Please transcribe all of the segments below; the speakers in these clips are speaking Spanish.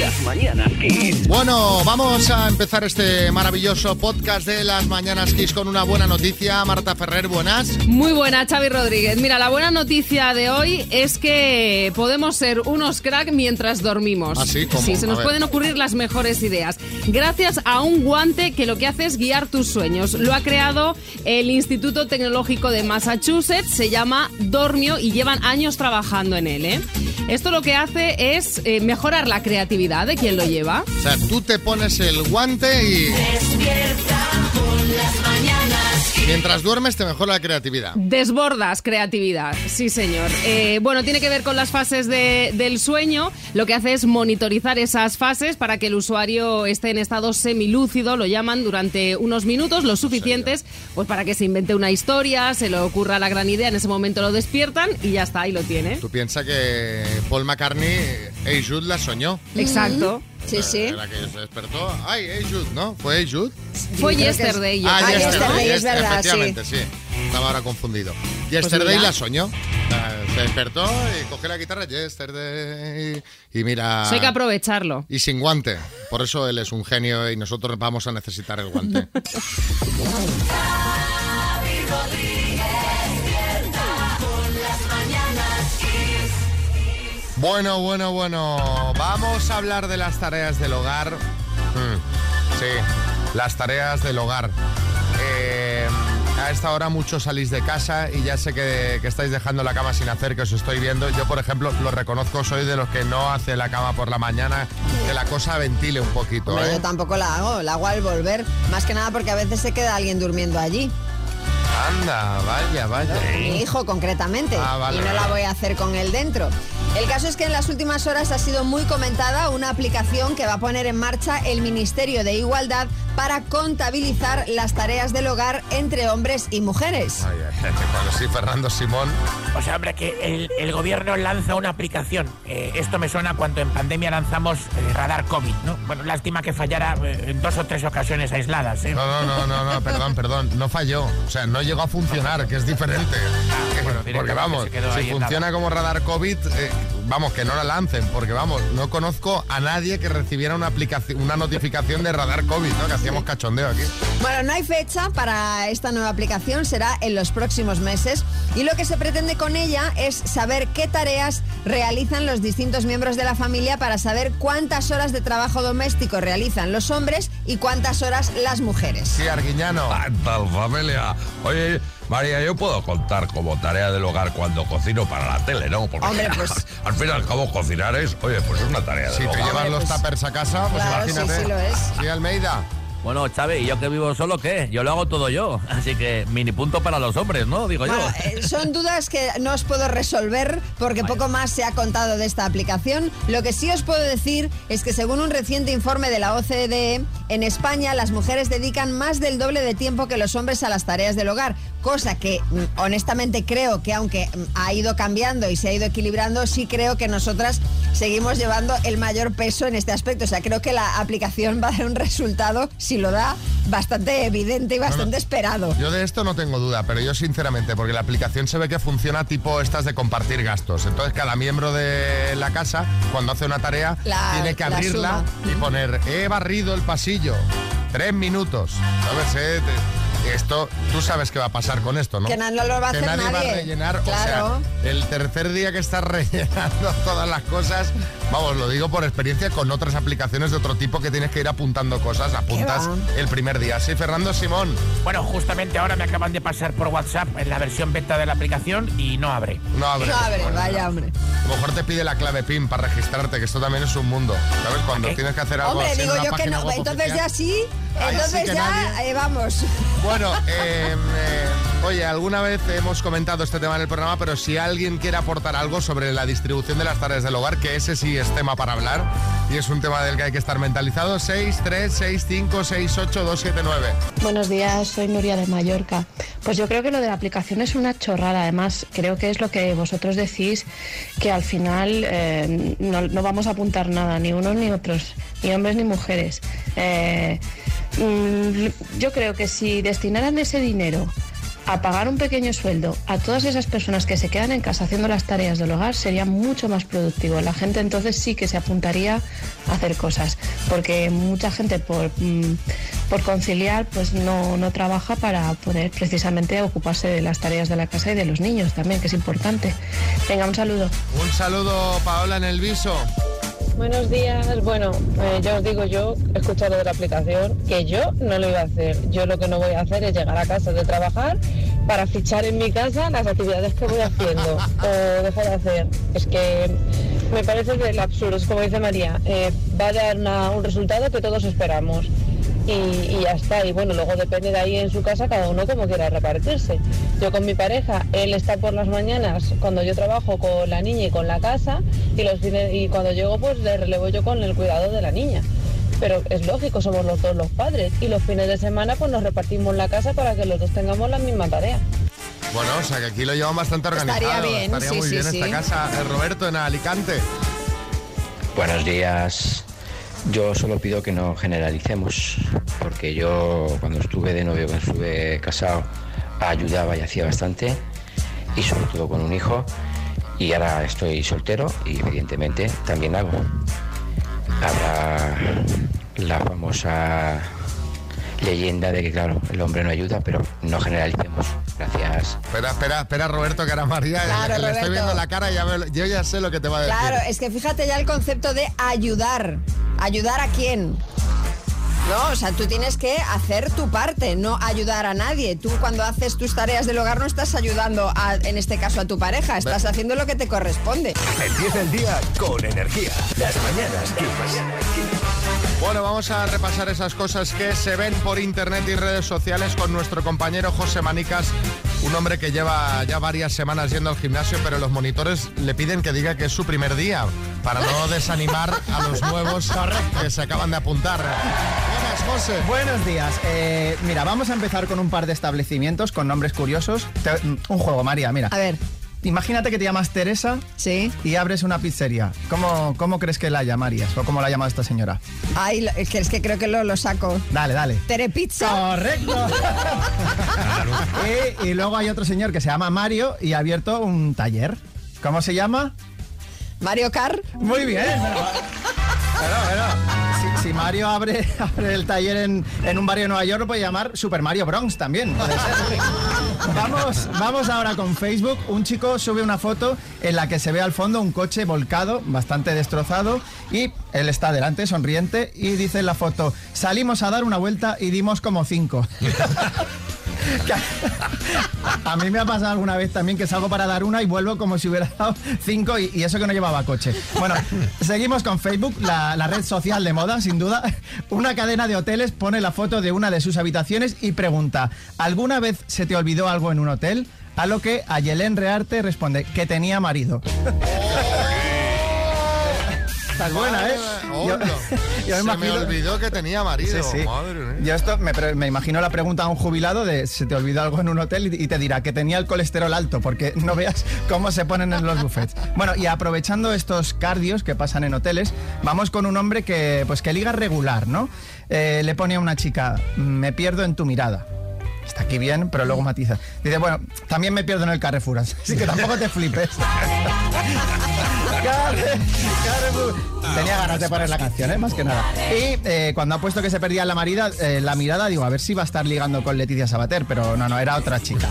Las mañanas Kiss. Bueno, vamos a empezar este maravilloso podcast de las Mañanas Kiss con una buena noticia. Marta Ferrer, buenas. Muy buena, Xavi Rodríguez. Mira, la buena noticia de hoy es que podemos ser unos crack mientras dormimos. ¿Ah, sí? ¿Cómo? Sí, se nos pueden ocurrir las mejores ideas. Gracias a un guante que lo que hace es guiar tus sueños. Lo ha creado el Instituto Tecnológico de Massachusetts, se llama Dormio y llevan años trabajando en él. ¿eh? Esto lo que hace es eh, mejorar la creatividad de quien lo lleva. O sea, tú te pones el guante y Despierta mientras duermes te mejora la creatividad. Desbordas creatividad, sí señor. Eh, bueno, tiene que ver con las fases de- del sueño. Lo que hace es monitorizar esas fases para que el usuario esté en estado semilúcido, lo llaman, durante unos minutos, lo suficientes, pues para que se invente una historia, se le ocurra la gran idea, en ese momento lo despiertan y ya está, ahí lo tiene. Tú piensas que Paul McCartney, Hey Jude la soñó. Exacto. Sí, sí. Que se despertó. Ay, Hey Jude, ¿no? ¿Fue Hey Jude? Fue es- Yesterday. yo Ah, creo. Yesterday, Yesterday, es verdad, Efectivamente, sí. Estaba ahora confundido. Pues Yesterday mira. la soñó. Ah, Se despertó y coge la guitarra Yesterday. Y mira. Eso hay que aprovecharlo. Y sin guante. Por eso él es un genio y nosotros vamos a necesitar el guante. bueno, bueno, bueno. Vamos a hablar de las tareas del hogar. Mm, sí, las tareas del hogar. Eh, a esta hora muchos salís de casa y ya sé que, que estáis dejando la cama sin hacer, que os estoy viendo. Yo, por ejemplo, lo reconozco, soy de los que no hace la cama por la mañana, que la cosa ventile un poquito. Hombre, ¿eh? yo tampoco la hago, la hago al volver. Más que nada porque a veces se queda alguien durmiendo allí. Anda, vaya, vaya. Mi hijo concretamente. Ah, vale, y no vale. la voy a hacer con él dentro. El caso es que en las últimas horas ha sido muy comentada una aplicación que va a poner en marcha el Ministerio de Igualdad para contabilizar las tareas del hogar entre hombres y mujeres. Ay, ay, ay, bueno, sí, Fernando Simón. O sea, hombre, que el, el gobierno lanza una aplicación. Eh, esto me suena cuando en pandemia lanzamos eh, radar COVID, ¿no? Bueno, lástima que fallara eh, en dos o tres ocasiones aisladas, ¿eh? No, no, no, no, no, perdón, perdón, no falló. O sea, no llegó a funcionar, que es diferente. Ah, bueno, porque vamos, si funciona como radar COVID, eh, vamos, que no la lancen, porque vamos, no conozco a nadie que recibiera una aplicación, una notificación de radar COVID, ¿no? Que hacíamos cachondeo aquí. Bueno, no hay fecha para esta nueva aplicación, será en los próximos meses y lo que se pretende con ella es saber qué tareas realizan los distintos miembros de la familia para saber cuántas horas de trabajo doméstico realizan los hombres y cuántas horas las mujeres. Sí, Arguiñano. ¿Qué tal, familia? Oye, María, yo puedo contar como tarea del hogar cuando cocino para la tele, ¿no? Porque Hombre, pues- al fin y al cabo cocinar es, oye, pues es una tarea Si del te hogar. llevas los pues- tuppers a casa, pues Claro, sí, imagínate. sí lo es. Sí, Almeida. Bueno, ¿y yo que vivo solo qué? Yo lo hago todo yo. Así que mini punto para los hombres, ¿no? Digo Bueno, yo. eh, son dudas que no os puedo resolver porque poco más se ha contado de esta aplicación. Lo que sí os puedo decir es que según un reciente informe de la OCDE, en España las mujeres dedican más del doble de tiempo que los hombres a las tareas del hogar, cosa que mm, honestamente creo que aunque mm, ha ido cambiando y se ha ido equilibrando, sí creo que nosotras seguimos llevando el mayor peso en este aspecto. O sea, creo que la aplicación va a dar un resultado, si lo da, bastante evidente y bastante esperado. Yo de esto no tengo duda, pero yo sinceramente, porque la aplicación se ve que funciona tipo estas de compartir gastos. Entonces cada miembro de la casa, cuando hace una tarea, La- tiene que la abrirla y poner, he barrido el pasillo, tres minutos. ¿Sabes? Eh, Esto, tú sabes qué va a pasar con esto, ¿no? Que no lo va a Que hacer nadie va a nadie. rellenar. Claro. O sea, el tercer día que estás rellenando todas las cosas, vamos, lo digo por experiencia con otras aplicaciones de otro tipo que tienes que ir apuntando cosas, apuntas el primer día. Sí, Fernando Simón. Bueno, justamente ahora me acaban de pasar por WhatsApp en la versión beta de la aplicación y no abre. No abre. No, abre, Bueno, vaya hombre. A lo mejor te pide la clave PIN para registrarte, que esto también es un mundo. ¿Sabes? Cuando tienes que hacer algo Hombre, así en digo una yo que no. Entonces oficial. ya sí. Entonces ya eh, vamos. Bueno, eh, eh, oye, alguna vez hemos comentado este tema en el programa, pero si alguien quiere aportar algo sobre la distribución de las tareas del hogar, que ese sí es tema para hablar y es un tema del que hay que estar mentalizado, 6, 3, 6, 5, 6, 8, 2, 7, 9. Buenos días, soy Nuria de Mallorca. Pues yo creo que lo de la aplicación es una chorrada. Además, creo que es lo que vosotros decís, que al final eh, no, no vamos a apuntar nada, ni unos ni otros, ni hombres ni mujeres. Eh, mm, yo creo que si destinaran ese dinero a pagar un pequeño sueldo a todas esas personas que se quedan en casa haciendo las tareas del hogar sería mucho más productivo. La gente entonces sí que se apuntaría a hacer cosas, porque mucha gente por, mm, por conciliar pues no, no trabaja para poder precisamente ocuparse de las tareas de la casa y de los niños también, que es importante. Venga, un saludo. Un saludo, Paola, en el viso. Buenos días. Bueno, eh, ya os digo yo, he escuchado de la aplicación que yo no lo iba a hacer. Yo lo que no voy a hacer es llegar a casa de trabajar para fichar en mi casa las actividades que voy haciendo o dejar de hacer. Es que me parece del absurdo, es como dice María, eh, va a dar una- un resultado que todos esperamos. Y, y ya está, y bueno, luego depende de ahí en su casa cada uno como quiera repartirse. Yo con mi pareja, él está por las mañanas cuando yo trabajo con la niña y con la casa, y, los fines, y cuando llego pues le relevo yo con el cuidado de la niña. Pero es lógico, somos los dos los padres, y los fines de semana pues nos repartimos la casa para que los dos tengamos la misma tarea. Bueno, o sea que aquí lo llevan bastante organizado. Estaría bien, Estaría sí, muy sí, bien sí. esta casa. Eh, Roberto, en Alicante. Buenos días. Yo solo pido que no generalicemos, porque yo cuando estuve de novio, cuando estuve casado, ayudaba y hacía bastante, y sobre todo con un hijo, y ahora estoy soltero y evidentemente también hago. Habrá la famosa leyenda de que, claro, el hombre no ayuda, pero no generalicemos. Gracias. Espera, espera, espera, Roberto, que era María. Claro, le estoy viendo la cara y ya yo ya sé lo que te va a decir. Claro, es que fíjate ya el concepto de ayudar. ¿Ayudar a quién? No, o sea, tú tienes que hacer tu parte, no ayudar a nadie. Tú cuando haces tus tareas del hogar no estás ayudando, a, en este caso, a tu pareja, estás haciendo lo que te corresponde. Empieza el día con energía. Las mañanas Kiss. Bueno, vamos a repasar esas cosas que se ven por internet y redes sociales con nuestro compañero José Manicas, un hombre que lleva ya varias semanas yendo al gimnasio, pero los monitores le piden que diga que es su primer día, para no desanimar a los nuevos que se acaban de apuntar. Buenas, José. Buenos días. Eh, mira, vamos a empezar con un par de establecimientos con nombres curiosos. Te- un juego, María, mira. A ver. Imagínate que te llamas Teresa Sí. y abres una pizzería. ¿Cómo, cómo crees que la llamarías? ¿O cómo la ha llamado esta señora? Ay, lo- es que, es que creo que lo, lo saco. Dale, dale. Terepizza. Correcto. y, y luego hay otro señor que se llama Mario y ha abierto un taller. ¿Cómo se llama? Mario Kart. Muy bien. Si, si Mario abre, abre el taller en, en un barrio de Nueva York, lo puede llamar Super Mario Bronx también. Vamos, vamos ahora con Facebook. Un chico sube una foto en la que se ve al fondo un coche volcado, bastante destrozado, y él está delante, sonriente, y dice en la foto, salimos a dar una vuelta y dimos como cinco. A, mí me ha pasado alguna vez también que salgo para dar una y vuelvo como si hubiera dado cinco y, eso que no llevaba coche. Bueno, seguimos con Facebook, la red social de moda, sin duda. Una cadena de hoteles pone la foto de una de sus habitaciones y pregunta, ¿alguna vez se te olvidó algo en un hotel? A lo que Ayelén Rearte responde que tenía marido. Estás buena, ¿eh? Hola. yo Se me olvidó que tenía marido. Sí, sí. Madre mía. Yo esto me, imagino la pregunta a un jubilado de se te olvidó algo en un hotel y, y te dirá que tenía el colesterol alto, porque no veas cómo se ponen en los buffets. Bueno, y aprovechando estos cardios que pasan en hoteles, vamos con un hombre que, pues, que liga regular, ¿no? Eh, le pone a una chica, me pierdo en tu mirada. Está aquí bien, pero luego matiza. Dice, bueno, también me pierdo en el Carrefour, así que tampoco te flipes. Tenía ganas de poner la canción, ¿eh? más que nada. Y eh, cuando ha puesto que se perdía la, marida, eh, la mirada, digo, a ver si va a estar ligando con Leticia Sabater, pero no, no, era otra chica.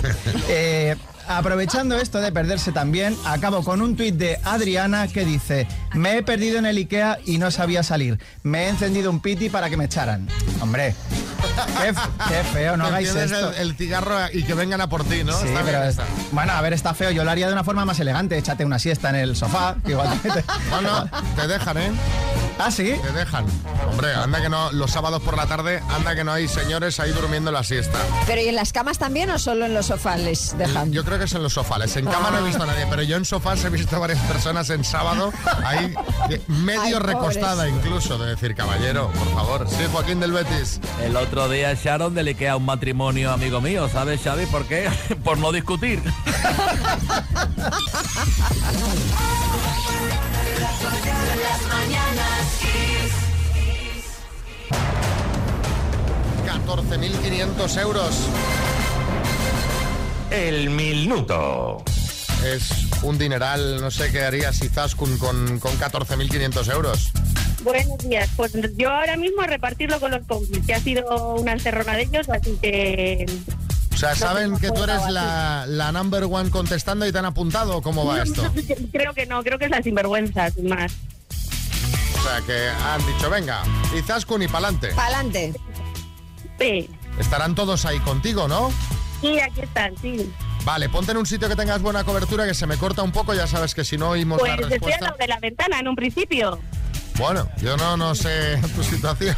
Eh, aprovechando esto de perderse también, acabo con un tuit de Adriana que dice, me he perdido en el Ikea y no sabía salir. Me he encendido un piti para que me echaran. Hombre, qué, feo, no hagáis esto. El, el cigarro y que vengan a por ti, ¿no? Sí, Está pero bien, está. bueno, a ver, está feo. Yo lo haría de una forma más elegante. Échate una siesta en el sofá. que igual te- No, no, te dejan, ¿eh? Ah, sí. Te dejan. Hombre, anda que no, los sábados por la tarde, anda que no hay señores ahí durmiendo la siesta. ¿Pero y en las camas también o solo en los sofás les dejan? Yo creo que es en los sofales. En cama no he visto a nadie, pero yo en sofás he visto varias personas en sábado ahí medio Ay, pobres. recostada incluso, de decir, caballero, por favor. Sí, Joaquín del Betis. El otro día Sharon deliqué a un matrimonio amigo mío, ¿sabes, Xavi? ¿Por qué? Por no discutir. Las mañanas Kiss. 14.500 euros. el minuto. Es un dineral, no sé qué harías Izaskun con, con 14.500 euros. Buenos días. Pues yo ahora mismo a repartirlo con los compis, que ha sido una encerrona de ellos, así que... O sea, ¿saben que tú eres la, la number one contestando y te han apuntado? ¿Cómo va esto? creo que no, creo que es la sinvergüenza, sin más. O sea, que han dicho, venga, Izaskun y pa'lante. Pa'lante. Sí, Estarán todos ahí contigo, ¿no? sí, aquí están, sí. Vale, ponte en un sitio que tengas buena cobertura, que se me corta un poco, ya sabes que si no oímos Pues la estoy al respuesta... lado de la ventana en un principio. Bueno, yo no, no sé tu situación.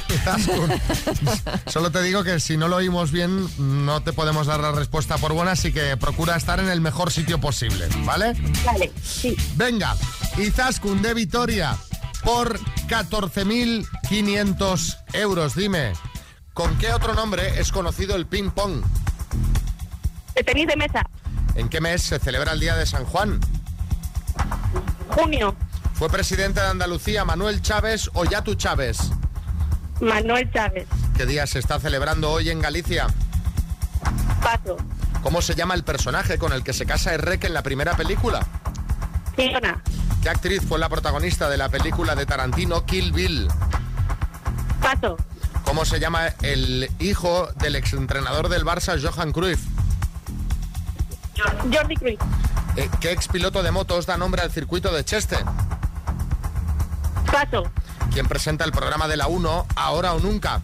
Solo te digo que si no lo oímos bien, no te podemos dar la respuesta por buena, así que procura estar en el mejor sitio posible, ¿vale? Vale, sí. Venga, Izaskun de Vitoria por 14.500 euros. Dime, ¿con qué otro nombre es conocido el ping pong? El tenis de mesa, ¿En qué mes se celebra el Día de San Juan? junio, ¿Fue presidente de Andalucía Manuel Chávez o Yatu Chávez? Manuel Chávez, ¿Qué día se está celebrando hoy en Galicia? Paso, ¿Cómo se llama el personaje con el que se casa Errek en la primera película? Fiona, ¿Qué actriz fue la protagonista de la película de Tarantino Kill Bill? Paso, ¿Cómo se llama el hijo del exentrenador del Barça Johan Cruyff? Jordi Cruz, Eh, ¿Qué expiloto de motos da nombre al circuito de Cheste? Paso, ¿Quién presenta el programa de la 1 Ahora o Nunca?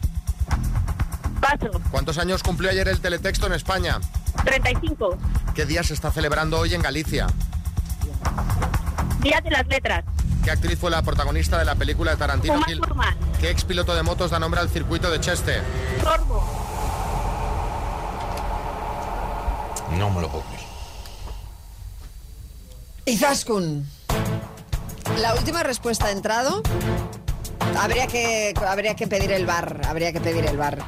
Paso, ¿Cuántos años cumplió ayer el teletexto en España? 35, ¿Qué día se está celebrando hoy en Galicia? Día de las Letras, ¿Qué actriz fue la protagonista de la película de Tarantino? Thurman, ¿Qué expiloto de motos da nombre al circuito de Cheste? Sorbo, No me lo puedo creer. Izaskun. La última respuesta ha entrado. Habría que, habría que pedir el bar, habría que pedir el bar.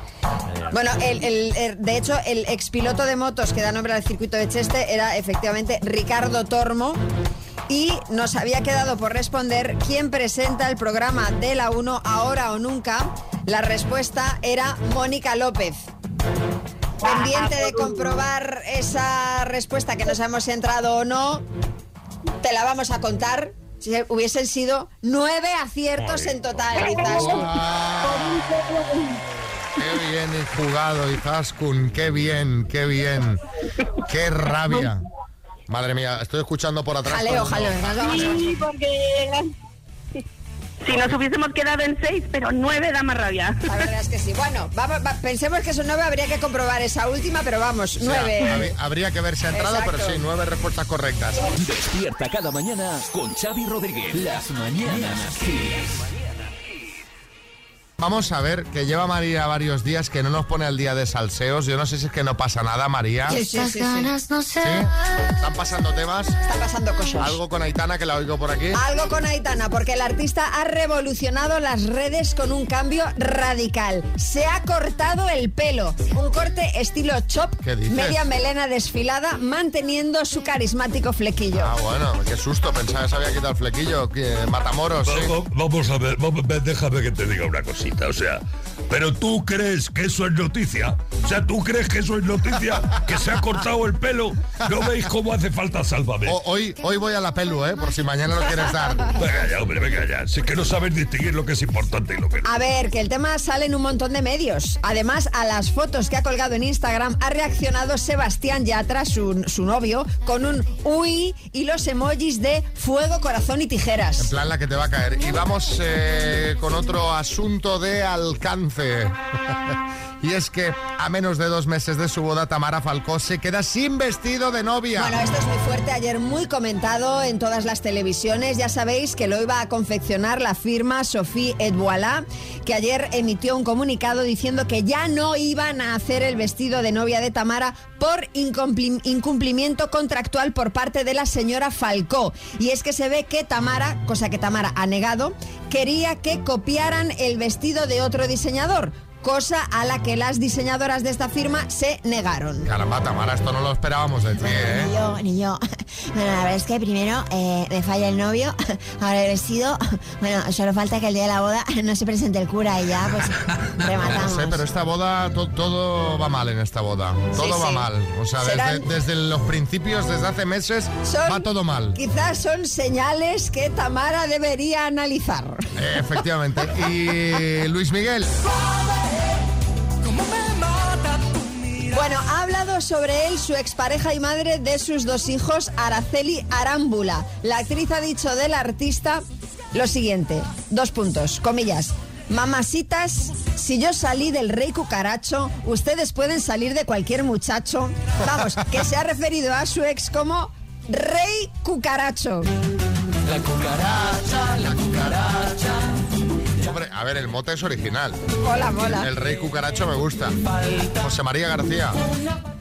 Bueno, el- de hecho, el expiloto de motos que da nombre al circuito de Cheste era efectivamente Ricardo Tormo. Y nos había quedado por responder quién presenta el programa de la 1 ahora o nunca. La respuesta era Mónica López. Pendiente de comprobar esa respuesta que no sabemos si ha entrado o no, te la vamos a contar. Hubiesen sido nueve aciertos en total, Izaskun. Qué bien jugado, Izaskun. Qué bien, qué bien. Qué rabia. Madre mía, estoy escuchando por atrás. Jaleo, jaleo, Sí, porque si nos hubiésemos quedado en seis, pero nueve da más rabia. La verdad es que sí. Bueno, vamos, va- pensemos que son nueve, habría que comprobar esa última, pero vamos, O sea, nueve. hab- habría que ver si ha entrado, Exacto. pero sí, nueve respuestas correctas. Despierta cada mañana con Xavi Rodríguez. Las mañanas Kiss. Vamos a ver, que lleva María varios días que no nos pone al día de salseos. Yo no sé si es que no pasa nada, María. Sí, sí, sí, sí. ¿Sí? ¿Están pasando temas? Están pasando cosas. Algo con Aitana que la oigo por aquí. Algo con Aitana, porque el artista ha revolucionado las redes con un cambio radical. Se ha cortado el pelo, un corte estilo chop, ¿Qué dices? media melena desfilada, manteniendo su carismático flequillo. Ah, bueno, qué susto, pensaba que se había quitado el flequillo. que- Matamoros, Vamos a ver, vamos- déjame que te diga una cosita, o sea, pero tú crees que eso es noticia, o sea, tú crees que eso es noticia, que se ha cortado el pelo, no veis cómo hace falta sálvame. O- hoy, hoy voy a la pelu, ¿eh? Por si mañana lo quieres dar. Venga ya, hombre, venga ya, si es que no sabes distinguir lo que es importante y lo que no. A ver, que el tema sale en un montón de medios. Además, a las fotos que ha colgado en Instagram ha reaccionado Sebastián Yatra, su, su novio, con un uy y los emojis de fuego, corazón y En tijeras. plan la que te va a caer. Y vamos eh, con otro asunto de alcance. 15. y es que a menos de dos meses de su boda, Tamara Falcó se queda sin vestido de novia. Bueno, esto es muy fuerte, ayer muy comentado en todas las televisiones. Ya sabéis que lo iba a confeccionar la firma Sophie Edouala, que ayer emitió un comunicado diciendo que ya no iban a hacer el vestido de novia de Tamara por incumpli- incumplimiento contractual por parte de la señora Falcó. Y es que se ve que Tamara, cosa que Tamara ha negado, quería que copiaran el vestido de otro diseñador, cosa a la que las diseñadoras de esta firma se negaron. Caramba, Tamara, esto no lo esperábamos de ti, Ni ¿eh? yo, ni yo. Bueno, la verdad es que primero eh, me falla el novio, ahora el vestido. Bueno, solo falta que el día de la boda no se presente el cura y ya, pues No rematamos. sé, pero esta boda, to- todo va mal en esta boda. Todo Sí, va sí. mal. O sea, desde, desde los principios, desde hace meses, Son- va todo mal. Quizás son señales que Tamara debería analizar. Eh, efectivamente. Y Luis Miguel. Bueno, ha hablado sobre él su expareja y madre de sus dos hijos, Araceli Arámbula. La actriz ha dicho del artista lo siguiente, dos puntos, comillas. Mamasitas, si yo salí del rey cucaracho, ustedes pueden salir de cualquier muchacho. Vamos, que se ha referido a su ex como rey cucaracho. La cucaracha, la cucaracha. A ver, el mote es original. Mola, mola. El rey cucaracho me gusta. José María García.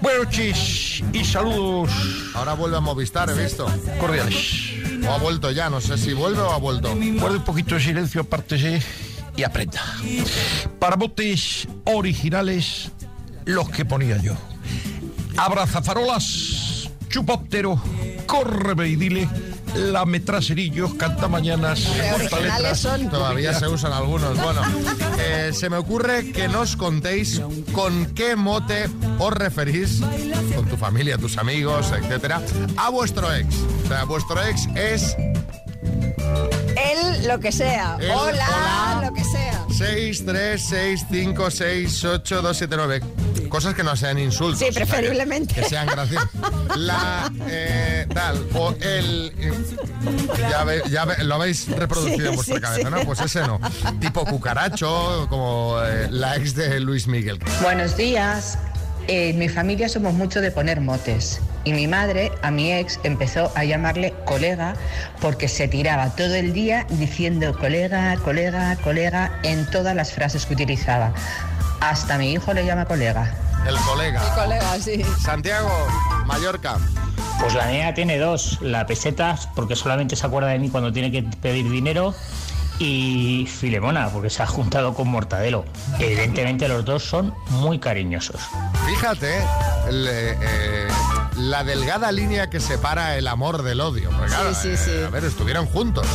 Buenos chis y saludos Ahora vuelve a Movistar, he visto. cordiales. O ha vuelto ya, no sé si vuelve o ha vuelto. Guarde un poquito de silencio, apártese y aprenda. Para botes originales, los que ponía yo. Abrazafarolas, chupóptero, corre y dile, lametraserillos, cantamañanas, originales son. Todavía se usan algunos. Bueno, eh, se me ocurre que nos contéis con qué mote os referís, con tu familia, tus amigos, etcétera, a vuestro ex. O sea, vuestro ex es Él, lo que sea. Él, hola, hola. lo que sea. 6, 3, 6, 5, 6, 8, 2, 7, 9. Cosas que no sean insultos. Sí, o sea, que- preferiblemente. Que, sean graciosas. La, eh, tal, o el... eh, ya, ve- ya ve- lo habéis reproducido Sí, en vuestra sí, cabeza, sí. ¿no? Pues ese no. Tipo cucaracho, como eh, la ex de Luis Miguel. Buenos días. Eh, En mi familia somos mucho de poner motes. Y mi madre, a mi ex, empezó a llamarle colega porque se tiraba todo el día diciendo colega, colega, colega en todas las frases que utilizaba. Hasta mi hijo le llama colega. El colega. Mi colega, sí. Santiago, Mallorca. Pues la mía tiene dos, la peseta, porque solamente se acuerda de mí cuando tiene que pedir dinero, y Filemona, porque se ha juntado con Mortadelo. Evidentemente los dos son muy cariñosos. Fíjate el, eh, eh, la delgada línea que separa el amor del odio. Porque, claro, Sí, sí, sí. eh, a ver, estuvieron juntos.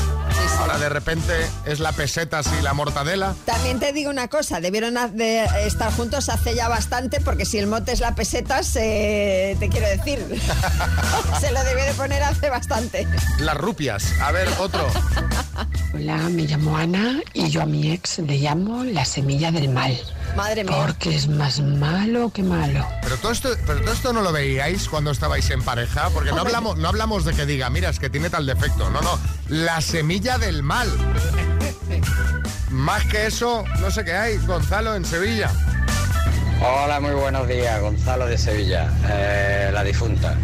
Ahora de repente es la peseta y la mortadela. También te digo una cosa, debieron de estar juntos hace ya bastante, porque si el mote es la peseta, se- te quiero decir, se lo debió de poner hace bastante. Las rupias. A ver, otro. Hola, me llamo Ana y yo a mi ex le llamo la semilla del mal. Madre mía. Porque es más malo que malo. Pero todo esto, pero todo esto no lo veíais cuando estabais en pareja, porque no hablamos, no hablamos de que diga, mira, es que tiene tal defecto. No, no. La semilla del mal. Más que eso, no sé qué hay. Gonzalo en Sevilla. Hola, muy buenos días, Gonzalo de Sevilla, eh, la difunta,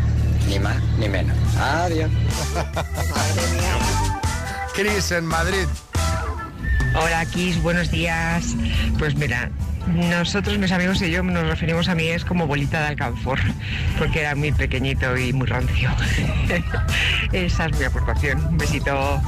ni más ni menos. Adiós. Cris en Madrid. Hola, Kiss, buenos días. Pues mira, nosotros, mis amigos y yo, nos referimos a mí es como bolita de alcanfor, porque era muy pequeñito y muy rancio. Esa es mi aportación. Un besito.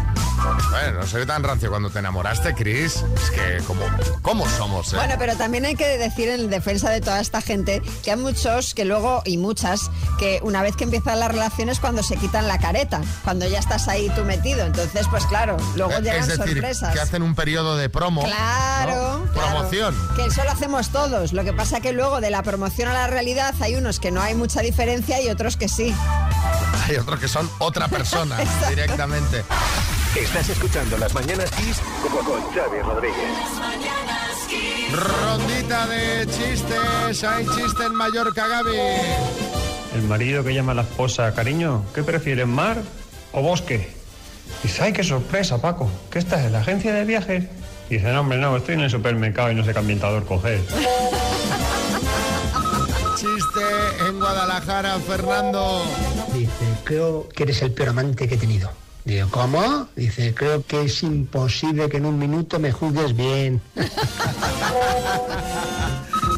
Bueno, no soy tan rancio cuando te enamoraste, Cris. Es que, como, ¿cómo somos, eh? Bueno, pero también hay que decir en defensa de toda esta gente que hay muchos que luego, y muchas, que una vez que empiezan las relaciones cuando se quitan la careta, cuando ya estás ahí tú metido. Entonces, pues claro, luego Eh, llegan es decir, sorpresas. que hacen un periodo de promo. Claro, ¿no? claro. Promoción. Que eso lo hacemos todos. Lo que pasa que luego de la promoción a la realidad hay unos que no hay mucha diferencia y otros que sí. Hay otros que son otra persona directamente. Estás escuchando Las Mañanas Kiss con con Xavi Rodríguez. Rondita de chistes. Hay chiste en Mallorca, Gaby. El marido que llama a la esposa, cariño, ¿qué prefieres, mar o bosque? Dice, ay, qué sorpresa, Paco, ¿qué estás en la agencia de viajes? Dice, no, hombre, no, estoy en el supermercado y no sé qué ambientador coger. Chiste en Guadalajara, Fernando. Dice, creo que eres el peor amante que he tenido. Digo, ¿cómo? Dice, creo que es imposible que en un minuto me juzgues bien.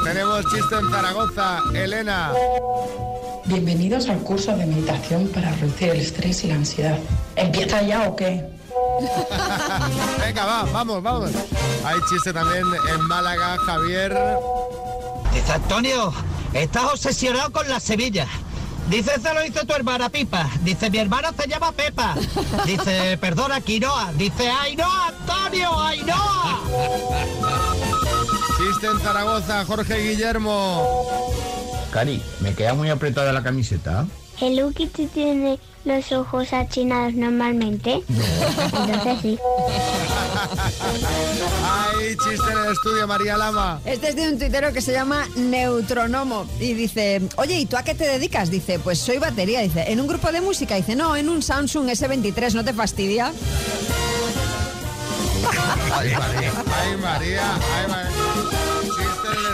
Tenemos chiste en Zaragoza, Elena. Bienvenidos al curso de meditación para reducir el estrés y la ansiedad. ¿Empieza ya o qué? Venga, va, vamos, vamos. Hay chiste también en Málaga, Javier. Dice Antonio, estás obsesionado con la Sevilla. Dice, se lo hizo tu hermana Pipa. Dice, mi hermana se llama Pepa. Dice, perdona, Quinoa. Dice, Ainhoa, Antonio, Ainhoa. Chiste en Zaragoza, Jorge Guillermo. Cari, ¿me queda muy apretada la camiseta? ¿El Ukiti tiene los ojos achinados normalmente? Entonces sí. Hay chiste en el estudio, María Lama. Este es de un tuitero que se llama Neutronomo y dice, oye, ¿y tú a qué te dedicas? Dice, pues soy batería. Dice, ¿en un grupo de música? Dice, no, en un Samsung S23, ¿no te fastidia? Ay, María. Ay, María. Ay, María.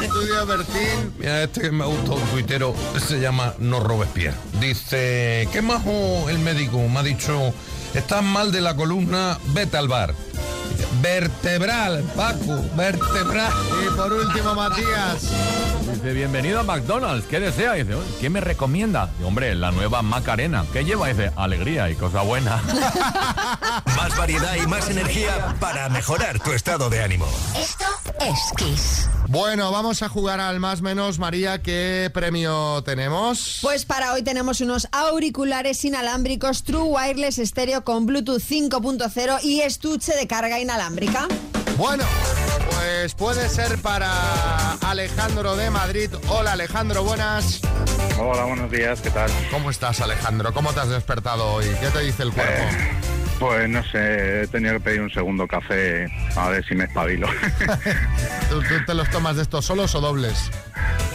Estudio, Bertín. Mira, este que me ha gustado un tuitero se llama No Robespierre. Dice, ¿qué majo el médico? Me ha dicho, estás mal de la columna, vete al bar. Vertebral, Paco, vertebral. Y por último, Matías. Dice, bienvenido a McDonald's. ¿Qué desea? Dice, "Oye, ¿qué me recomienda? Dice, hombre, la nueva Macarena. ¿Qué lleva? Dice, alegría y cosa buena. Más variedad y más energía para mejorar tu estado de ánimo. Esto es Kiss. Bueno, vamos a jugar al más menos, María. ¿Qué premio tenemos? Pues para hoy tenemos unos auriculares inalámbricos True Wireless Stereo con Bluetooth 5.0 y estuche de carga inalámbrica. Bueno, pues puede ser para Alejandro de Madrid. Hola, Alejandro, buenas. Hola, buenos días, ¿qué tal? ¿Cómo estás, Alejandro? ¿Cómo te has despertado hoy? ¿Qué te dice el cuerpo? Eh, pues no sé, he tenido que pedir un segundo café a ver si me espabilo. ¿Tú, tú te los tomas de estos solos o dobles?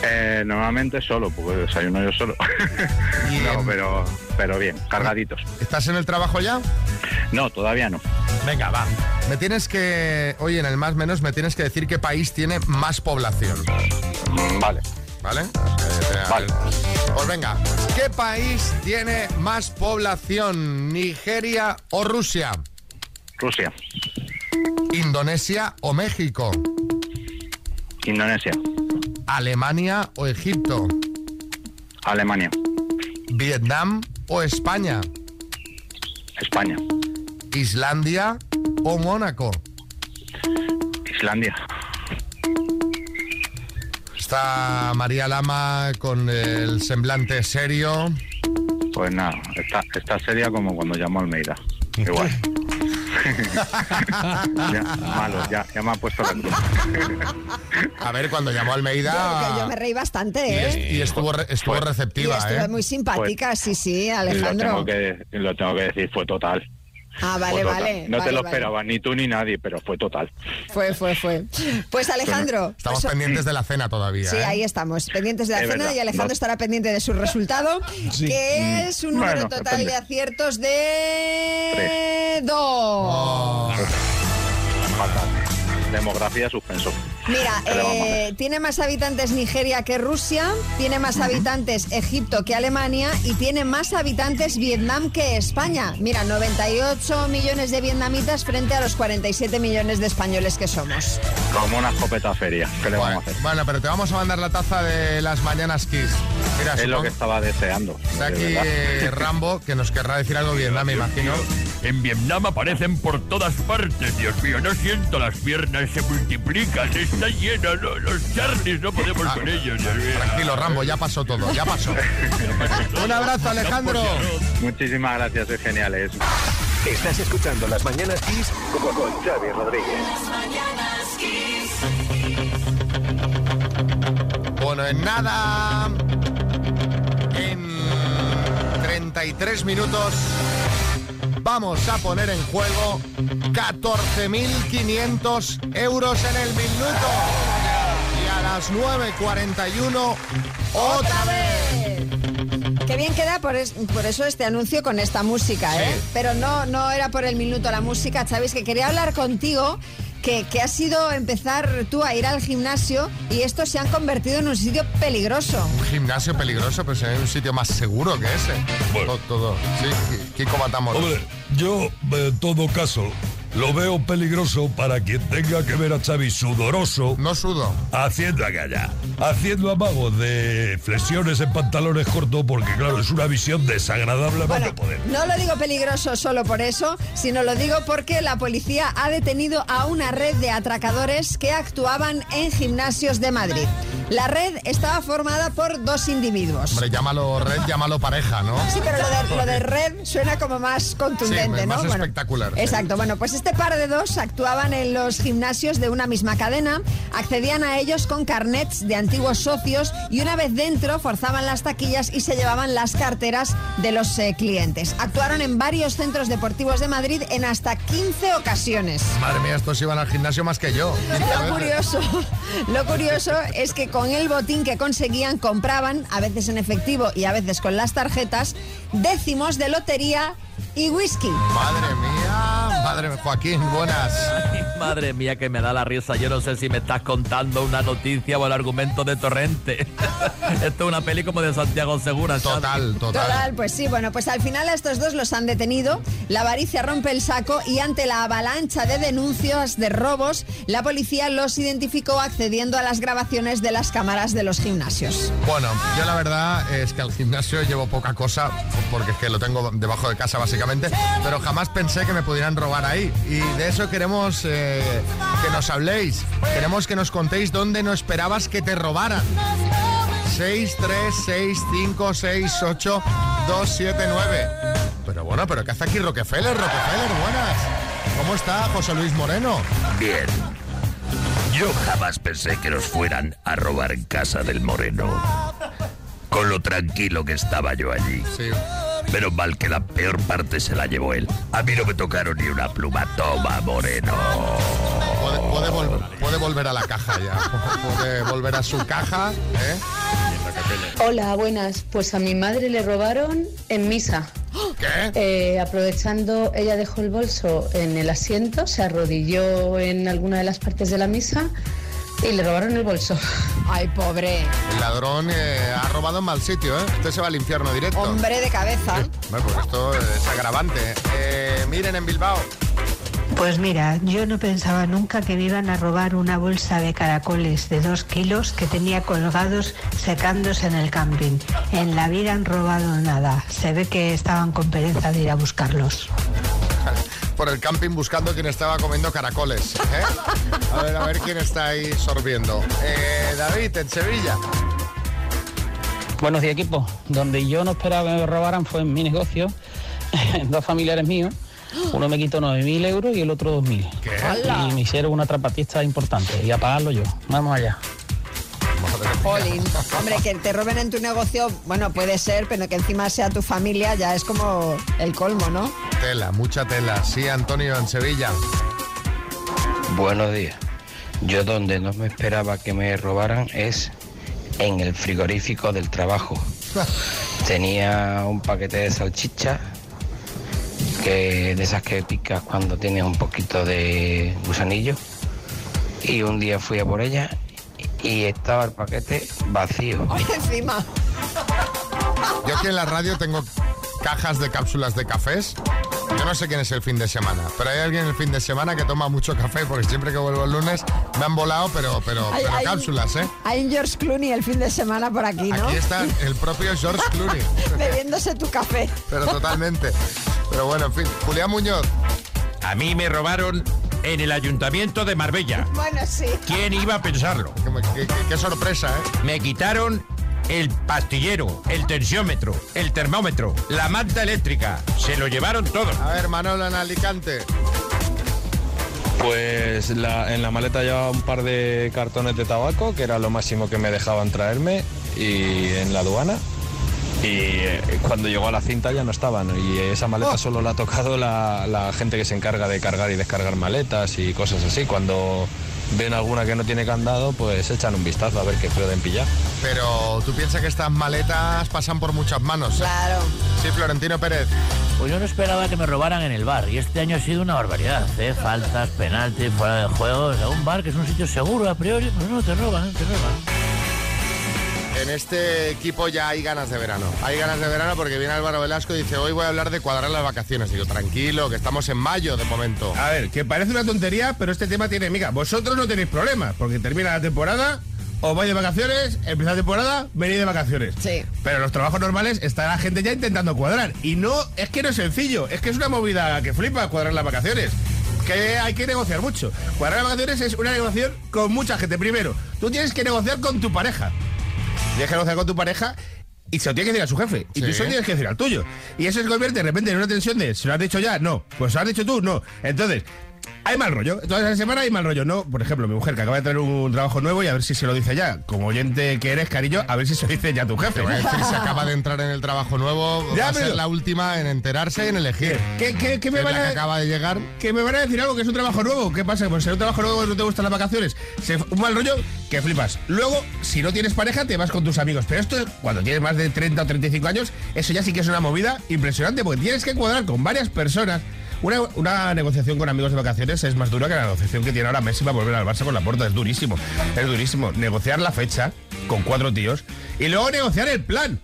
Eh, normalmente solo, porque desayuno yo solo. no, pero, pero bien, cargaditos. ¿Estás en el trabajo ya? No, todavía no. Venga, va. Me tienes que, oye, en el más menos, me tienes que decir qué país tiene más población. Mm, Vale. ¿Vale? Vale. Pues venga, ¿qué país tiene más población? ¿Nigeria o Rusia? Rusia. ¿Indonesia o México? Indonesia. ¿Alemania o Egipto? Alemania. ¿Vietnam o España? España. ¿Islandia o Mónaco? Islandia. Está María Lama con el semblante serio. Pues nada, está, está seria como cuando llamó a Almeida. Igual. ya, malo, ya, ya me ha puesto la A ver, cuando llamó a Almeida... Yo me reí bastante, Y, ¿eh? es- y estuvo, re- estuvo Y receptiva, estuve ¿eh? muy simpática, sí, sí, Y lo Alejandro. tengo, que, y lo tengo que decir, fue total. Ah, vale, vale. No vale, te lo vale. esperaba, ni tú ni nadie, pero fue total. Fue, fue, fue. Pues Alejandro. Estamos pues- pendientes de la cena todavía, Sí, ¿eh? ahí estamos, pendientes de la Es cena verdad, y Alejandro no- estará pendiente de su resultado, Sí. que es un número Bueno, total depende. de aciertos de dos. Fatal. Demografía suspenso. Mira, ¿Qué le vamos a eh, tiene más habitantes Nigeria que Rusia, tiene más habitantes Egipto que Alemania y tiene más habitantes Vietnam que España. Mira, 98 millones de vietnamitas frente a los 47 millones de españoles que somos. Como una escopeta feria. ¿Qué le vamos a hacer? Bueno, pero te vamos a mandar la taza de las mañanas Kiss. Mira, Es lo que estaba deseando. Está de aquí verdad. eh, Rambo, que nos querrá decir algo Vietnam, me imagino. En Vietnam aparecen por todas partes. Dios mío, no siento las piernas, se multiplican, está lleno. no, los charlies no podemos con ellos. Dios mío. Tranquilo, Rambo, ya pasó todo, ya pasó. Un abrazo, Alejandro. Muchísimas gracias, sois geniales. Estás escuchando Las Mañanas Kiss con con Xavi Rodríguez. Mañanas Kiss. Bueno, en nada. En 33 minutos vamos a poner en juego 14.500 euros en el minuto. Y a las 9.41 otra vez. Qué bien queda por, es- por eso este anuncio con esta música, ¿eh? Pero no, no era por el minuto la música, Chavis, que quería hablar contigo. Que, que ha sido empezar tú a ir al gimnasio y estos se han convertido en un sitio peligroso. Un gimnasio peligroso, pero hay un sitio más seguro que ese. Todo, todo. Sí, Kiko Matamoros. Hombre, yo, en todo caso, lo veo peligroso para quien tenga que ver a Xavi sudoroso. No sudo. Haciendo acá haciendo amago de flexiones en pantalones cortos, porque claro, es una visión desagradable a más no poder. No lo digo peligroso solo por eso, sino lo digo porque la policía ha detenido a una red de atracadores que actuaban en gimnasios de Madrid. La red estaba formada por dos individuos. Hombre, llámalo red, llámalo pareja, ¿no? Sí, pero lo de, lo de red suena como más contundente, Sí, ¿no? más Bueno, espectacular. sí. Exacto, bueno, pues este par de dos actuaban en los gimnasios de una misma cadena, accedían a ellos con carnets de antiguos socios y una vez dentro forzaban las taquillas y se llevaban las carteras de los eh, clientes. Actuaron en varios centros deportivos de Madrid en hasta 15 ocasiones. Madre mía, estos iban al gimnasio más que yo. Lo curioso, lo curioso es que con el botín que conseguían compraban, a veces en efectivo y a veces con las tarjetas, décimos de lotería y whisky. Madre mía. Joaquín, buenas. Ay, madre mía, que me da la risa. Yo no sé si me estás contando una noticia o el argumento de Torrente. Esto es una peli como de Santiago Segura. Total, Total, pues sí, bueno, pues al final a estos dos los han detenido, la avaricia rompe el saco y ante la avalancha de denuncias de robos, la policía los identificó accediendo a las grabaciones de las cámaras de los gimnasios. Bueno, yo la verdad es que al gimnasio llevo poca cosa, porque es que lo tengo debajo de casa básicamente, pero jamás pensé que me pudieran robar ahí. Y de eso queremos eh, que nos habléis, queremos que nos contéis dónde no esperabas que te robaran. 6, 3, 6, 5, 6, 8, 2, 7, 9. Pero bueno, pero ¿qué hace aquí Rockefeller? Rockefeller, buenas. ¿Cómo está José Luis Moreno? Bien. Yo jamás pensé que nos fueran a robar en casa del Moreno. Con lo tranquilo que estaba yo allí. Sí. Menos mal que la peor parte se la llevó él. A mí no me tocaron ni una pluma. Toma, Moreno. Puede, puede vol- puede volver a la caja ya. Puede volver a su caja. ¿eh? Hola, buenas. Pues a mi madre le robaron en misa. ¿Qué? Eh, aprovechando, ella dejó el bolso en el asiento, se arrodilló en alguna de las partes de la misa y le robaron el bolso. Ay, pobre. El ladrón eh, ha robado en mal sitio, ¿eh? Usted se va al infierno directo. Hombre de cabeza. Bueno, pues esto es agravante. Eh, miren en Bilbao. Pues mira, yo no pensaba nunca que me iban a robar una bolsa de caracoles de dos kilos que tenía colgados secándose en el camping. En la vida han robado nada. Se ve que estaban con pereza de ir a buscarlos. Por el camping buscando quién estaba comiendo caracoles. ¿eh? A ver, a ver quién está ahí sorbiendo. Eh, David, en Sevilla. Buenos días, equipo. Donde yo no esperaba que me robaran fue en mi negocio. Dos familiares míos. Uno me quitó 9.000 euros y el otro 2.000. Y me hicieron una trapatista importante y a pagarlo yo. Vamos allá. Jolín. Hombre, que te roben en tu negocio, bueno, puede ser, pero que encima sea tu familia ya es como el colmo, ¿no? Tela, mucha tela. Sí, Antonio, en Sevilla. Buenos días. Yo donde no me esperaba que me robaran es en el frigorífico del trabajo. Tenía un paquete de salchicha, que de esas que picas cuando tienes un poquito de gusanillo. Y un día fui a por ella y estaba el paquete vacío. Ay, encima. Yo aquí en la radio tengo cajas de cápsulas de cafés. Yo no sé quién es el fin de semana, pero hay alguien el fin de semana que toma mucho café, porque siempre que vuelvo el lunes me han volado, pero, pero, Hay- pero hay- cápsulas, ¿eh? Hay un George Clooney el fin de semana por aquí, ¿no? Aquí está el propio George Clooney. Bebiéndose tu café. Pero totalmente. Pero bueno, en fin. Julián Muñoz. A mí me robaron en el ayuntamiento de Marbella. Bueno, sí. ¿Quién iba a pensarlo? Qué, qué sorpresa, ¿eh? Me quitaron el pastillero, el tensiómetro, el termómetro, la manta eléctrica. Se lo llevaron todo. A ver, Manolo en Alicante. Pues la- en la maleta llevaba un par de cartones de tabaco, que era lo máximo que me dejaban traerme, y en la aduana. Y eh, cuando llegó a la cinta ya no estaban. Y esa maleta solo la ha tocado la, la gente que se encarga de cargar y descargar maletas y cosas así. Cuando ven alguna que no tiene candado, pues echan un vistazo a ver qué pueden pillar. Pero tú piensas que estas maletas pasan por muchas manos. ¿eh? Claro. Sí, Florentino Pérez. Pues yo no esperaba que me robaran en el bar y este año ha sido una barbaridad, ¿eh? Faltas, penaltis, fuera de juego. O sea, un bar que es un sitio seguro a priori, pues no, te roban, te roban. En este equipo ya hay ganas de verano. Hay ganas de verano porque viene Álvaro Velasco y dice, hoy voy a hablar de cuadrar las vacaciones. Digo, tranquilo, que estamos en mayo de momento. A ver, que parece una tontería, pero este tema tiene miga. Vosotros no tenéis problemas, porque termina la temporada, os vais de vacaciones, empieza la temporada, venid de vacaciones. Sí. Pero en los trabajos normales está la gente ya intentando cuadrar. Y no, es que no es sencillo, es que es una movida que flipa cuadrar las vacaciones. Que hay que negociar mucho. Cuadrar las vacaciones es una negociación con mucha gente. Primero, tú tienes que negociar con tu pareja. Tienes que negociar con tu pareja y se lo tiene que decir a su jefe. Y tú Sí. se lo tienes que decir al tuyo. Y eso se convierte de repente en una tensión de, ¿se lo has dicho ya? No. Pues se lo has dicho tú, no. Entonces, hay mal rollo. Toda esa semana hay mal rollo. No, por ejemplo, mi mujer que acaba de tener un trabajo nuevo y a ver si se lo dice ya. Como oyente que eres, cariño, a ver si se lo dice ya tu jefe. Decir, se acaba de entrar en el trabajo nuevo, Ya, va a pero- ser la última en enterarse y en elegir. ¿Qué, qué- qué me Es van la a que acaba de llegar. que me van a decir algo que es un trabajo nuevo. ¿Qué pasa? Pues si es un trabajo nuevo no te gustan las vacaciones. Se- un mal rollo que flipas. Luego, si no tienes pareja, te vas con tus amigos. Pero esto, cuando tienes más de 30 o 35 años, eso ya sí que es una movida impresionante, porque tienes que cuadrar con varias personas. Una, una negociación con amigos de vacaciones es más dura que la negociación que tiene ahora Messi para volver al Barça con la puerta. Es durísimo. Es durísimo. Negociar la fecha con cuatro tíos y luego negociar el plan.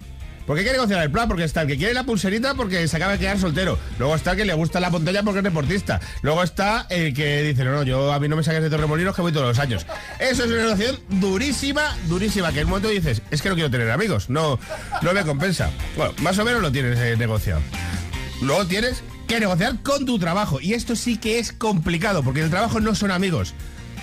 ¿Por qué hay que negociar el plan? Porque está el que quiere la pulserita porque se acaba de quedar soltero. Luego está el que le gusta la pantalla porque es deportista. Luego está el que dice, no, no, yo a mí no me saques de Torremolinos que voy todos los años. Eso es una negociación durísima, durísima, que en un momento dices, es que no quiero tener amigos, no, no me compensa. Bueno, más o menos lo tienes eh, negociado. Luego tienes que negociar con tu trabajo. Y esto sí que es complicado, porque en el trabajo no son amigos.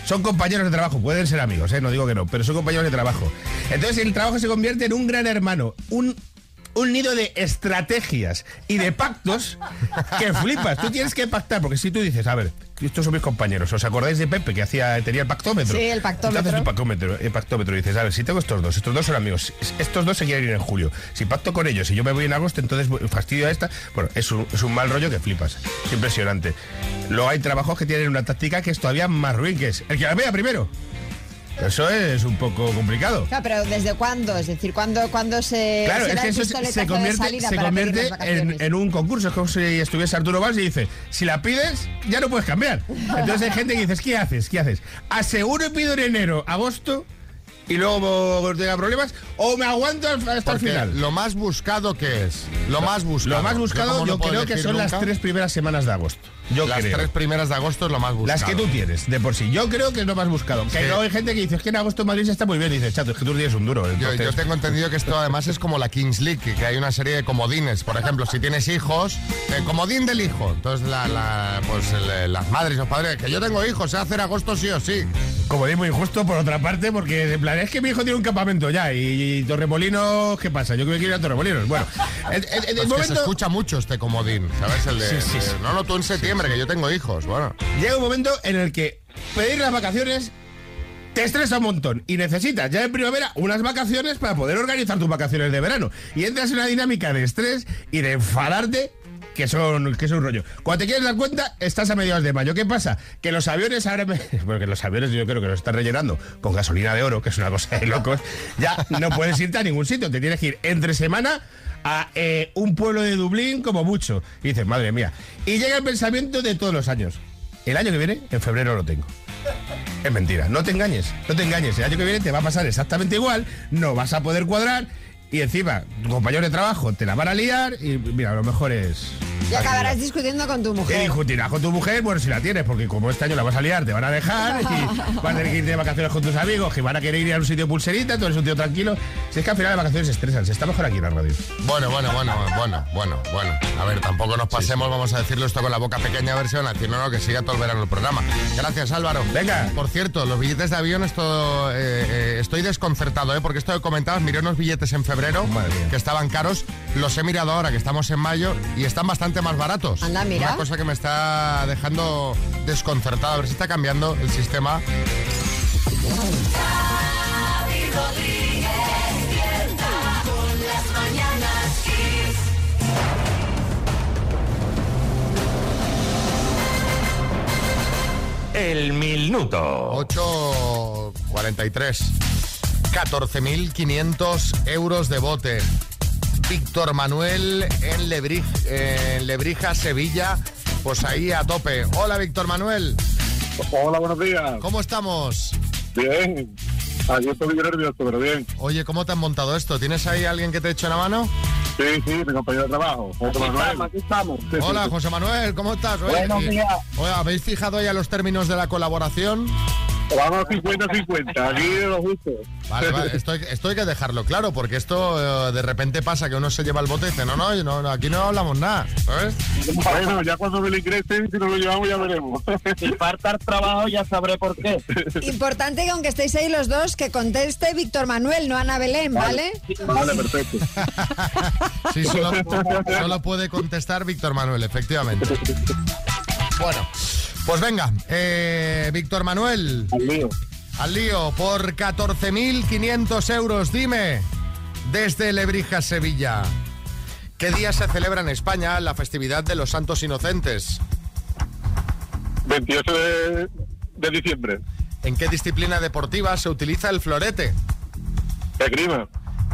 Son compañeros de trabajo, pueden ser amigos, ¿eh? no digo que no, pero son compañeros de trabajo. Entonces el trabajo se convierte en un gran hermano, un, un nido de estrategias y de pactos que flipas. Tú tienes que pactar, porque si tú dices, a ver, estos son mis compañeros, ¿os acordáis de Pepe que hacía, tenía el pactómetro? Sí, el pactómetro. Haces un pactómetro, el pactómetro y dices, a ver, si tengo estos dos, estos dos son amigos, estos dos se quieren ir en julio. Si pacto con ellos y yo me voy en agosto, entonces fastidio a esta. Bueno, es un, es un mal rollo que flipas. Es impresionante. Luego hay trabajos que tienen una táctica que es todavía más ruin, que es el que la vea primero. Eso es un poco complicado. Claro, pero ¿desde cuándo? Es decir, ¿cuándo, cuándo se, Claro, se es que eso se- convierte, se convierte en, en un concurso. Es como si estuviese Arturo Valls y dice, si la pides, ya no puedes cambiar. Entonces hay gente que dice, ¿qué haces? ¿Qué haces? ¿Aseguro y pido en enero, agosto y luego tenga problemas? ¿O me aguanto hasta el final? lo más buscado que es, lo más buscado. Lo más buscado yo, creo que son las tres primeras semanas de agosto. Yo las creo. tres primeras de agosto es lo más buscado. Las que tú tienes, de por sí. Yo creo que es lo más buscado. Que Sí. luego hay gente que dice, es que en agosto en Madrid se está muy bien. Y dice, chato, es que tú tienes un duro. Yo, entonces- yo tengo entendido que esto además es como la Kings League, que, que hay una serie de comodines. Por ejemplo, si tienes hijos, el comodín del hijo. Entonces, la, la- pues, el- las madres los padres, que yo tengo hijos, se hacer agosto sí o sí. Como digo, muy injusto por otra parte, porque en plan, es que mi hijo tiene un campamento ya y, y Torremolinos, ¿qué pasa? Yo que me quiero ir a Torremolinos. Bueno, en, en- en Es el que se momento escucha mucho este comodín, ¿sabes? El de, Sí, sí, sí. de, no, no, tú en septiembre, que yo tengo hijos. Bueno, llega un momento en el que pedir las vacaciones te estresa un montón y necesitas ya en primavera unas vacaciones para poder organizar tus vacaciones de verano. Y entras en una dinámica de estrés y de enfadarte. Que son, que es un rollo. Cuando te quieres dar cuenta, estás a mediados de mayo. ¿Qué pasa? Que los aviones ahora... me- Porque los aviones yo creo que los están rellenando con gasolina de oro, que es una cosa de locos. Ya no puedes irte a ningún sitio. Te tienes que ir entre semana a eh, un pueblo de Dublín como mucho. Y dices, madre mía. Y llega el pensamiento de todos los años. El año que viene, en febrero lo tengo. Es mentira, no te engañes, no te engañes. El año que viene te va a pasar exactamente igual, no vas a poder cuadrar y encima tu compañero de trabajo te la van a liar y mira, lo mejor es... Y acabarás discutiendo con tu ¿Qué mujer. discutirás con tu mujer? Bueno, si la tienes, porque como este año la vas a liar, te van a dejar y vas a tener que irte de vacaciones con tus amigos, que van a querer ir a un sitio pulserita, tú eres un tío tranquilo. Si es que al final las vacaciones se estresan, se está mejor aquí en la radio. bueno, bueno, bueno, bueno, bueno, bueno. A ver, tampoco nos pasemos, vamos a decirlo esto con la boca pequeña, a ver si van a decir, no, no, que siga todo el verano el programa. Gracias, Álvaro. Venga. Por cierto, los billetes de avión, esto, eh, eh, estoy desconcertado, ¿eh? porque esto que comentabas, miré unos billetes en febrero Que estaban caros, los he mirado ahora que estamos en mayo y están bastante más baratos. Anda, mira. Una cosa que me está dejando desconcertado, a ver si está cambiando el sistema. El minuto. 8.43. 14.500 euros de bote. Víctor Manuel en, Lebrij- en Lebrija, Sevilla. Pues ahí a tope. Hola, Víctor Manuel. Hola, buenos días. ¿Cómo estamos? Bien. Aquí estoy nervioso, pero bien. Oye, ¿cómo te han montado esto? ¿Tienes ahí alguien que te eche una mano? Sí, sí, mi compañero de trabajo. José Manuel. aquí estamos. Hola, José Manuel, ¿cómo estás? Oye, Buenos eh, días. oye, ¿habéis fijado ya los términos de la colaboración? Vamos 50-50, aquí de lo justo. Vale, vale, esto, hay- esto hay que dejarlo claro, porque esto eh, de repente pasa que uno se lleva el bote y dice, no, no, no, no, aquí no hablamos nada, ¿sabes? Bueno, ya cuando me lo ingresen, si nos lo llevamos ya veremos. Si falta trabajo ya sabré por qué. Importante que aunque estéis ahí los dos, que conteste Víctor Manuel, no Ana Belén, ¿vale? Vale, perfecto. Sí, solo, solo puede contestar Víctor Manuel, efectivamente. Bueno, pues venga, eh, Víctor Manuel. Al lío. Al lío, por 14.500 euros, dime, desde Lebrija, Sevilla. ¿Qué día se celebra en España la festividad de los Santos Inocentes? 28 de, de diciembre. ¿En qué disciplina deportiva se utiliza el florete? Esgrima.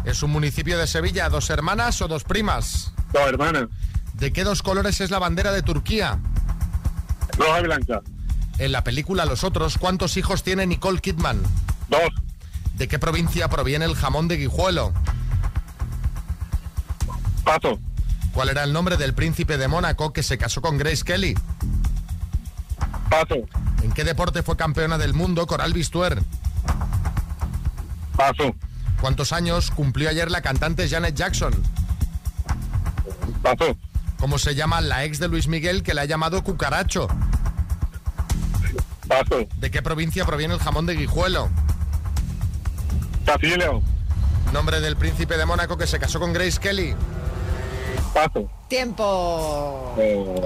¿Es un municipio de Sevilla dos hermanas o dos primas? Dos hermanas. ¿De qué dos colores es la bandera de Turquía? Roja y blanca. En la película Los Otros, ¿cuántos hijos tiene Nicole Kidman? Dos. ¿De qué provincia proviene el jamón de Guijuelo? Paso. ¿Cuál era el nombre del príncipe de Mónaco que se casó con Grace Kelly? Paso. ¿En qué deporte fue campeona del mundo Coral Bistuer? Paso. ¿Cuántos años cumplió ayer la cantante Janet Jackson? Paso. ¿Cómo se llama la ex de Luis Miguel que le ha llamado cucaracho? Paso. ¿De qué provincia proviene el jamón de Guijuelo? Castilla. Nombre del príncipe de Mónaco que se casó con Grace Kelly. Paso. Tiempo.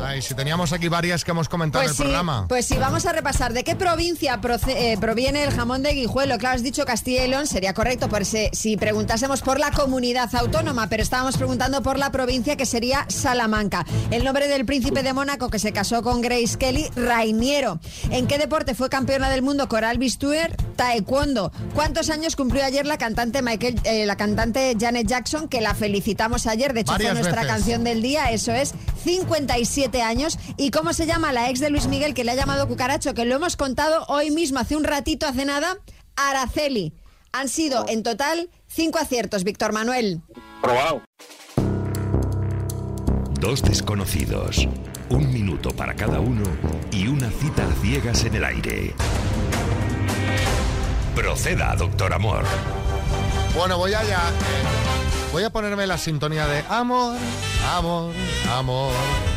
Ay, si teníamos aquí varias que hemos comentado Pues en sí, el programa. pues sí, vamos a repasar. ¿De qué provincia eh, proviene el jamón de Guijuelo? Claro, has dicho Castilla y León, sería correcto por ese- si preguntásemos por la comunidad autónoma, pero estábamos preguntando por la provincia que sería Salamanca. El nombre del príncipe de Mónaco que se casó con Grace Kelly, Rainiero. ¿En qué deporte fue campeona del mundo Coral Bistuer? Taekwondo. ¿Cuántos años cumplió ayer la cantante Michael, eh, la cantante Janet Jackson, que la felicitamos ayer? De hecho, Varias fue nuestra veces. canción del día, eso es, 57 años. ¿Y cómo se llama la ex de Luis Miguel que le ha llamado cucaracho? Que lo hemos contado hoy mismo, hace un ratito, hace nada, Araceli. Han sido en total cinco aciertos, Víctor Manuel. Probado. Dos desconocidos, un minuto para cada uno y una cita a ciegas en el aire. Proceda, doctor Amor. Bueno, voy allá. Voy a ponerme la sintonía de amor, amor, amor.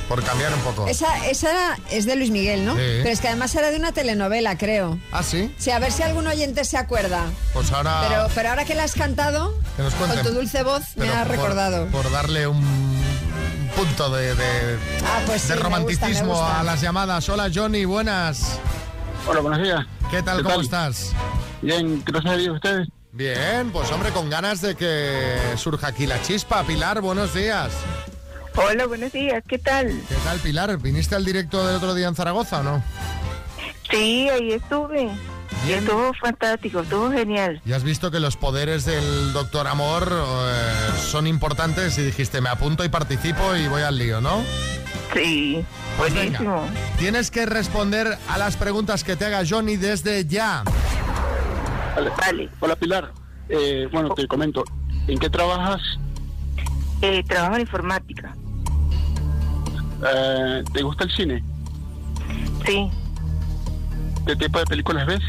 Por cambiar un poco. Esa, esa es de Luis Miguel, ¿no? Sí. Pero es que además era de una telenovela, creo. ¿Ah, sí? Sí, a ver si algún oyente se acuerda. Pues ahora. Pero, pero ahora que la has cantado, que nos con tu dulce voz, me Pero ha por- recordado. Por, darle un punto de, de- Ah, pues sí, de me romanticismo gusta, me gusta. a las llamadas. Hola, Johnny, buenas. Hola, buenos días. ¿Qué tal? ¿Qué ¿Cómo tal? estás? Bien, gracias a Dios, ustedes. Bien, pues hombre, con ganas de que surja aquí la chispa. Pilar, buenos días. Hola, buenos días, ¿qué tal? ¿Qué tal, Pilar? ¿Viniste al directo del otro día en Zaragoza o no? Sí, ahí estuve. Y estuvo fantástico, estuvo genial. Y has visto que los poderes del doctor Amor eh, son importantes y dijiste, me apunto y participo y voy al lío, ¿no? Sí, Pues venga, buenísimo. tienes que responder a las preguntas que te haga Johnny desde ya. Vale. Hola, Pilar. Eh, bueno, te comento. ¿En qué trabajas? Eh, trabajo en informática. Eh, ¿Te gusta el cine? Sí, ¿Qué tipo de películas ves?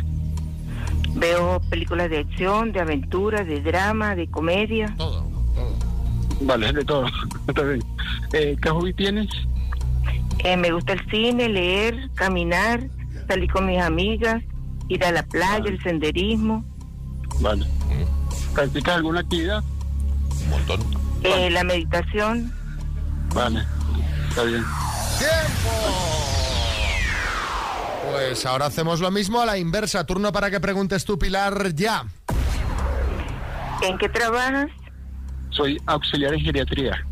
veo películas de acción, de aventura, de drama, de comedia. Todo, Vale, es de todo. Está bien. Eh, ¿Qué hobby tienes? Eh, me gusta el cine, leer, caminar, salir con mis amigas, ir a la playa, el senderismo, Vale. ¿Practicas alguna actividad? Un montón. eh, la meditación. Vale. Está bien. Pues ahora hacemos lo mismo a la inversa. Turno para que preguntes tú, Pilar, ya. ¿En qué trabajas? Soy auxiliar en geriatría.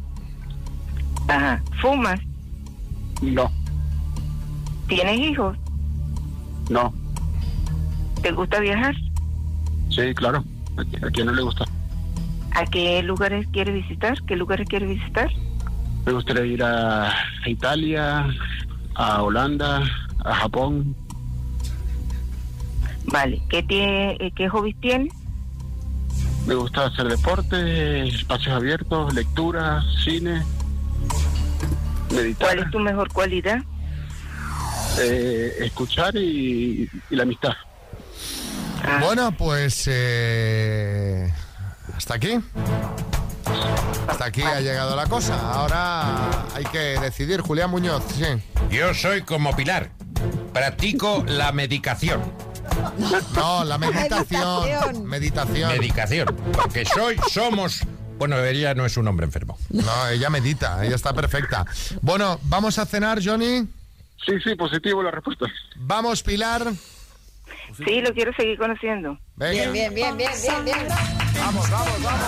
Ajá. ¿Fumas? No, ¿Tienes hijos? no. ¿Te gusta viajar? Sí, claro. ¿A, quién no le gusta? ¿A qué lugares quieres visitar? ¿Qué lugares quieres visitar? Me gustaría ir a, Italia, a Holanda, a Japón. Vale. ¿Qué, tiene, eh, qué hobbies tiene? Me gusta hacer deporte, espacios abiertos, lectura, cine, meditar, ¿Cuál es tu mejor cualidad? eh, escuchar y, y la amistad. Bueno, pues eh, hasta aquí. Hasta aquí ha llegado la cosa. Ahora hay que decidir, Julián Muñoz. Sí. Yo soy como Pilar. Practico la medicación. No, la meditación. Meditación. Medicación. Porque soy, somos. Bueno, ella no es un hombre enfermo. No, ella medita, ella está perfecta. Bueno, ¿vamos a cenar, Johnny? Sí, sí, positivo la respuesta. Vamos, Pilar. Sí, lo quiero seguir conociendo. Bien, bien, bien, bien, bien, bien. Vamos, vamos, vamos,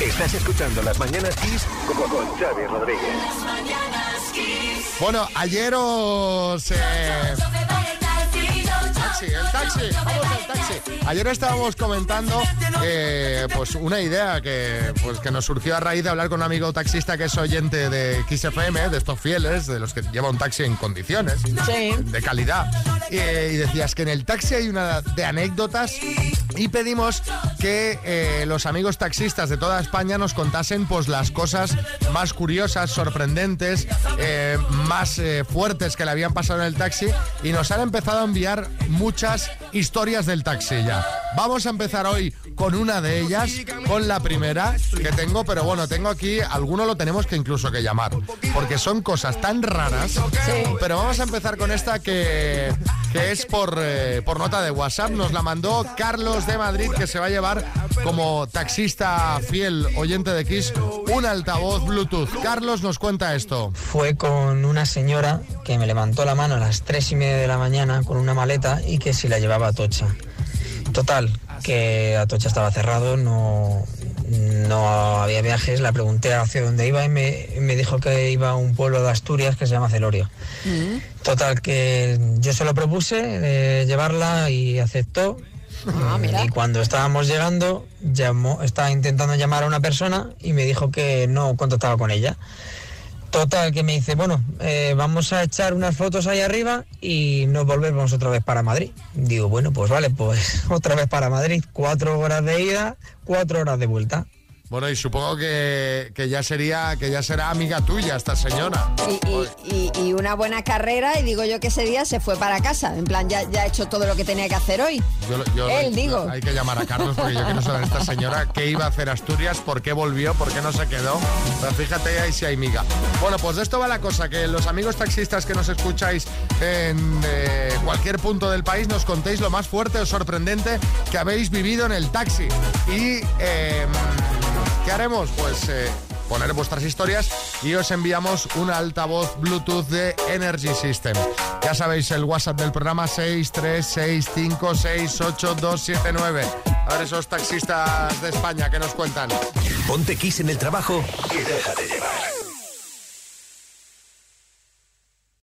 Estás escuchando Las Mañanas Kiss con, con Xavi Rodríguez. Las mañanas Kiss. Bueno, ayer os... eh, taxi, el taxi, vamos al taxi. Ayer estábamos comentando eh, pues una idea que, pues, que nos surgió a raíz de hablar con un amigo taxista que es oyente de XFM, de estos fieles, de los que lleva un taxi en condiciones, de calidad. Y, y decías que en el taxi hay una de anécdotas y pedimos que eh, los amigos taxistas de toda España nos contasen pues las cosas más curiosas, sorprendentes, eh, más eh, fuertes que le habían pasado en el taxi y nos han empezado a enviar muchas historias del taxi ya. Vamos a empezar hoy con una de ellas, con la primera que tengo, pero bueno, tengo aquí, alguno lo tenemos que incluso que llamar, porque son cosas tan raras, pero vamos a empezar con esta que, que es por, eh, por nota de WhatsApp, nos la mandó Carlos de Madrid, que se va a llevar como taxista fiel oyente de Kiss un altavoz Bluetooth. Carlos nos cuenta esto. Fue con una señora que me levantó la mano a las tres y media de la mañana con una maleta y que si la llevaba a Atocha. Total, que Atocha estaba cerrado, no, no había viajes, la pregunté hacia dónde iba y me, me dijo que iba a un pueblo de Asturias que se llama Celorio. Total, que yo se lo propuse de llevarla y aceptó. y cuando estábamos llegando, llamó, estaba intentando llamar a una persona y me dijo que no contactaba con ella. Total, que me dice, bueno, eh, vamos a echar unas fotos ahí arriba y nos volvemos otra vez para Madrid. Digo, bueno, pues vale, pues otra vez para Madrid. Cuatro horas de ida, cuatro horas de vuelta. Bueno, y supongo que, que ya sería que ya será amiga tuya esta señora. Y, y- una buena carrera, y digo yo que ese día se fue para casa. En plan, ya, ya ha hecho todo lo que tenía que hacer hoy. Yo- yo- Él, digo. Hay que llamar a Carlos porque yo quiero saber esta señora qué iba a hacer Asturias, por qué volvió, por qué no se quedó. Pero fíjate ahí si hay miga. Bueno, pues de esto va la cosa, que los amigos taxistas que nos escucháis en eh, cualquier punto del país nos contéis lo más fuerte o sorprendente que habéis vivido en el taxi. Y eh, ¿qué haremos? Pues eh, poner vuestras historias y os enviamos un altavoz Bluetooth de Energy System. Ya sabéis, el WhatsApp del programa 636568279. A ver esos taxistas de España que nos cuentan. Ponte Kiss en el trabajo y déjate